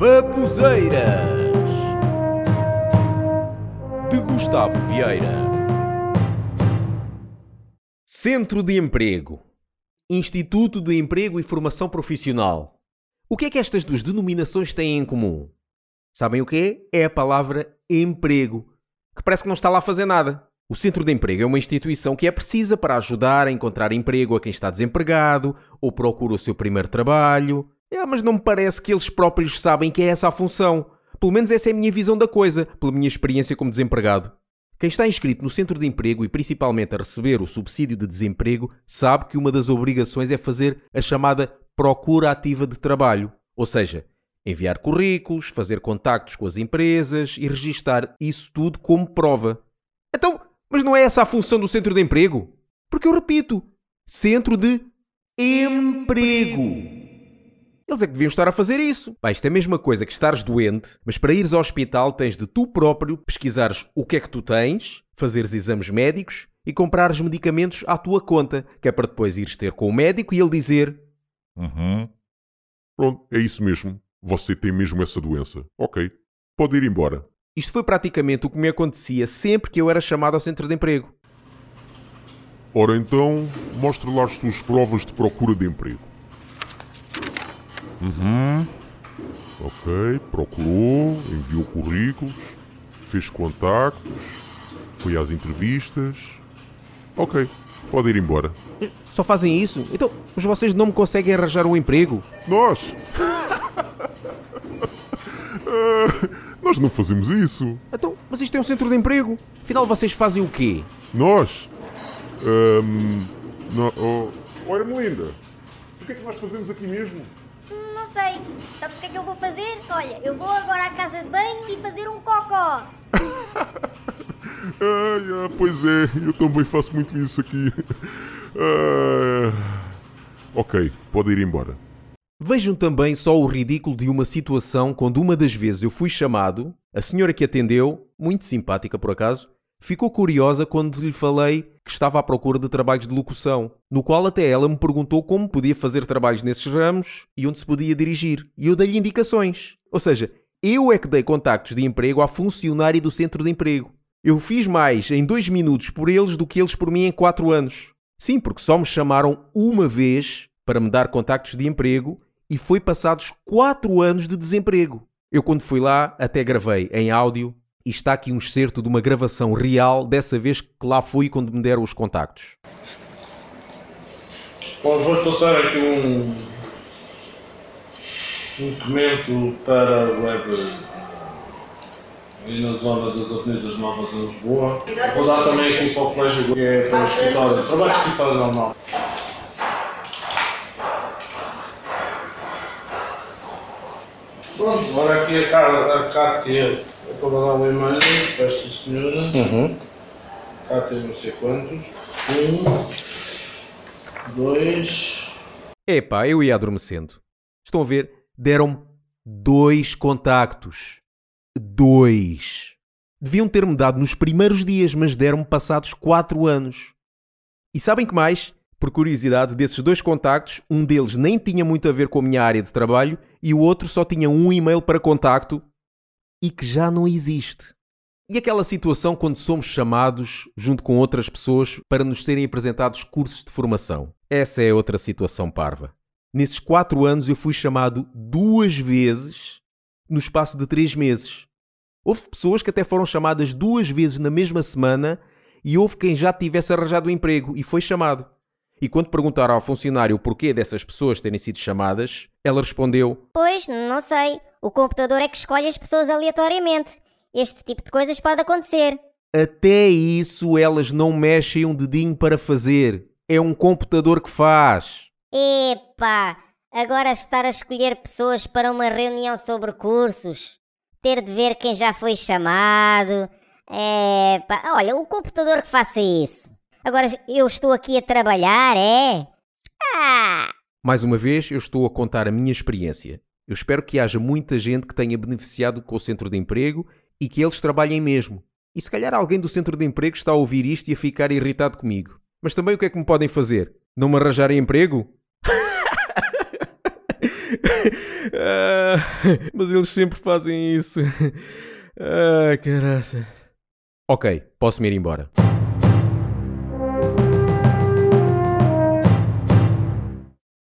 Babuzeiras de Gustavo Vieira. Centro de Emprego, Instituto de Emprego e Formação Profissional. O que é que estas duas denominações têm em comum? Sabem o que é? É a palavra emprego, que parece que não está lá a fazer nada. O Centro de Emprego é uma instituição que é precisa para ajudar a encontrar emprego a quem está desempregado ou procura o seu primeiro trabalho. É, mas não me parece que eles próprios sabem que é essa a função. Pelo menos essa é a minha visão da coisa, pela minha experiência como desempregado. Quem está inscrito no centro de emprego e principalmente a receber o subsídio de desemprego sabe que uma das obrigações é fazer a chamada procura ativa de trabalho, ou seja, enviar currículos, fazer contactos com as empresas e registar isso tudo como prova. Então, mas não é essa a função do centro de emprego? Porque eu repito, centro de emprego. Eles é que deviam estar a fazer isso. Pá, isto é a mesma coisa que estares doente, mas para ires ao hospital tens de tu próprio pesquisares o que é que tu tens, fazeres exames médicos e comprares medicamentos à tua conta, que é para depois ires ter com o médico e ele dizer: Uhum. Pronto, é isso mesmo. Você tem mesmo essa doença. Ok. Pode ir embora. Isto foi praticamente o que me acontecia sempre que eu era chamado ao centro de emprego. Ora então, mostre lá as suas provas de procura de emprego. Uhum. Ok, procurou, enviou currículos, fez contactos, foi às entrevistas. Ok, pode ir embora. Só fazem isso? Então, mas vocês não me conseguem arranjar um emprego? Nós? Nós não fazemos isso. Então, mas isto é um centro de emprego. Afinal, vocês fazem o quê? Nós? Ahm, no, oh, oh, Ermelinda, o que é que nós fazemos aqui mesmo? Não sei. Sabes o que é que eu vou fazer? Olha, eu vou agora à casa de banho e fazer um cocó. Ai, ah, pois é, eu também faço muito isso aqui. Ah, ok, pode ir embora. Vejam também só o ridículo de uma situação quando uma das vezes eu fui chamado, a senhora que atendeu, muito simpática por acaso, ficou curiosa quando lhe falei que estava à procura de trabalhos de locução, no qual até ela me perguntou como podia fazer trabalhos nesses ramos e onde se podia dirigir, e eu dei-lhe indicações. Ou seja, eu é que dei contactos de emprego à funcionária do centro de emprego. Eu fiz mais em dois minutos por eles do que eles por mim em quatro anos. Sim, porque só me chamaram uma vez para me dar contactos de emprego e foi passados quatro anos de desemprego. Eu, quando fui lá, até gravei em áudio e está aqui um excerto de uma gravação real dessa vez que lá fui quando me deram os contactos. Bom, vou passar aqui um, um documento para a web aí na zona das Avenidas Novas em Lisboa. Vou dar também aqui para o colégio que é para o escritório, trabalho de escritório normal. Pronto, agora aqui a Cátia de dar uma imagem para esta senhora. Uhum. Cátia não sei quantos. Um, dois, Epá, eu ia adormecendo. Estão a ver? Deram-me dois contactos. Dois. Deviam ter-me dado nos primeiros dias, mas deram-me passados quatro anos. E sabem que mais? Por curiosidade, desses dois contactos, um deles nem tinha muito a ver com a minha área de trabalho e o outro só tinha um e-mail para contacto e que já não existe. E aquela situação quando somos chamados, junto com outras pessoas, para nos serem apresentados cursos de formação. Essa é outra situação parva. Nesses quatro anos eu fui chamado duas vezes no espaço de três meses. Houve pessoas que até foram chamadas duas vezes na mesma semana e houve quem já tivesse arranjado um emprego e foi chamado. E quando perguntaram ao funcionário o porquê dessas pessoas terem sido chamadas, ela respondeu: Pois, não sei. O computador é que escolhe as pessoas aleatoriamente. Este tipo de coisas pode acontecer. Até isso elas não mexem um dedinho para fazer. É um computador que faz. Epá, agora estar a escolher pessoas para uma reunião sobre cursos. Ter de ver quem já foi chamado. Epá, olha, o computador que faça isso. Agora eu estou aqui a trabalhar, é? Ah! Mais uma vez, eu estou a contar a minha experiência. Eu espero que haja muita gente que tenha beneficiado com o centro de emprego e que eles trabalhem mesmo. E se calhar alguém do centro de emprego está a ouvir isto e a ficar irritado comigo. Mas também o que é que me podem fazer? Não me arranjarem emprego? Ah, mas eles sempre fazem isso. Ah, caraça. Ok, posso me ir embora.